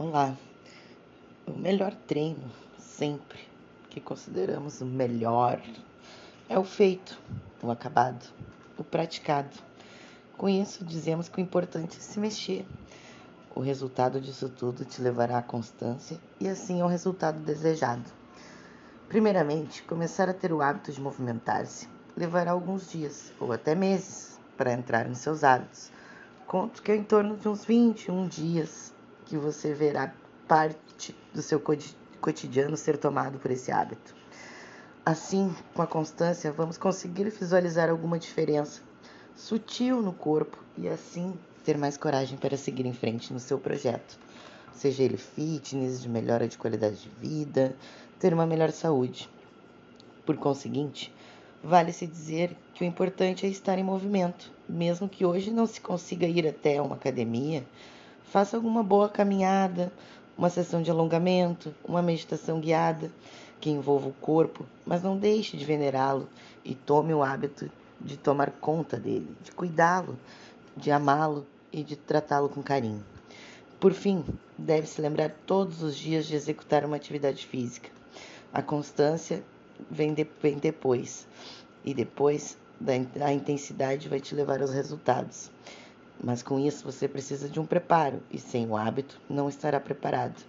Olá. O melhor treino, sempre, que consideramos o melhor, é o feito, o acabado, o praticado. Com isso, dizemos que o importante é se mexer. O resultado disso tudo te levará à constância e assim ao resultado desejado. Primeiramente, começar a ter o hábito de movimentar-se levará alguns dias ou até meses para entrar nos seus hábitos. Conto que é em torno de uns 21 dias que você verá parte do seu cotidiano ser tomado por esse hábito. Assim, com a constância, vamos conseguir visualizar alguma diferença sutil no corpo e assim ter mais coragem para seguir em frente no seu projeto. Seja ele fitness, de melhora de qualidade de vida, ter uma melhor saúde. Por conseguinte, vale-se dizer que o importante é estar em movimento, mesmo que hoje não se consiga ir até uma academia Faça alguma boa caminhada, uma sessão de alongamento, uma meditação guiada que envolva o corpo, mas não deixe de venerá-lo e tome o hábito de tomar conta dele, de cuidá-lo, de amá-lo e de tratá-lo com carinho. Por fim, deve-se lembrar todos os dias de executar uma atividade física. A constância vem, de, vem depois, e depois a intensidade vai te levar aos resultados. Mas com isso você precisa de um preparo, e sem o hábito não estará preparado.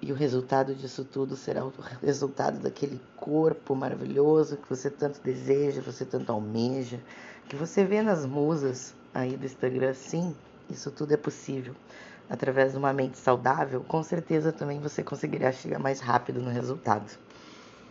E o resultado disso tudo será o resultado daquele corpo maravilhoso que você tanto deseja, você tanto almeja, que você vê nas musas aí do Instagram. Sim, isso tudo é possível. Através de uma mente saudável, com certeza também você conseguirá chegar mais rápido no resultado.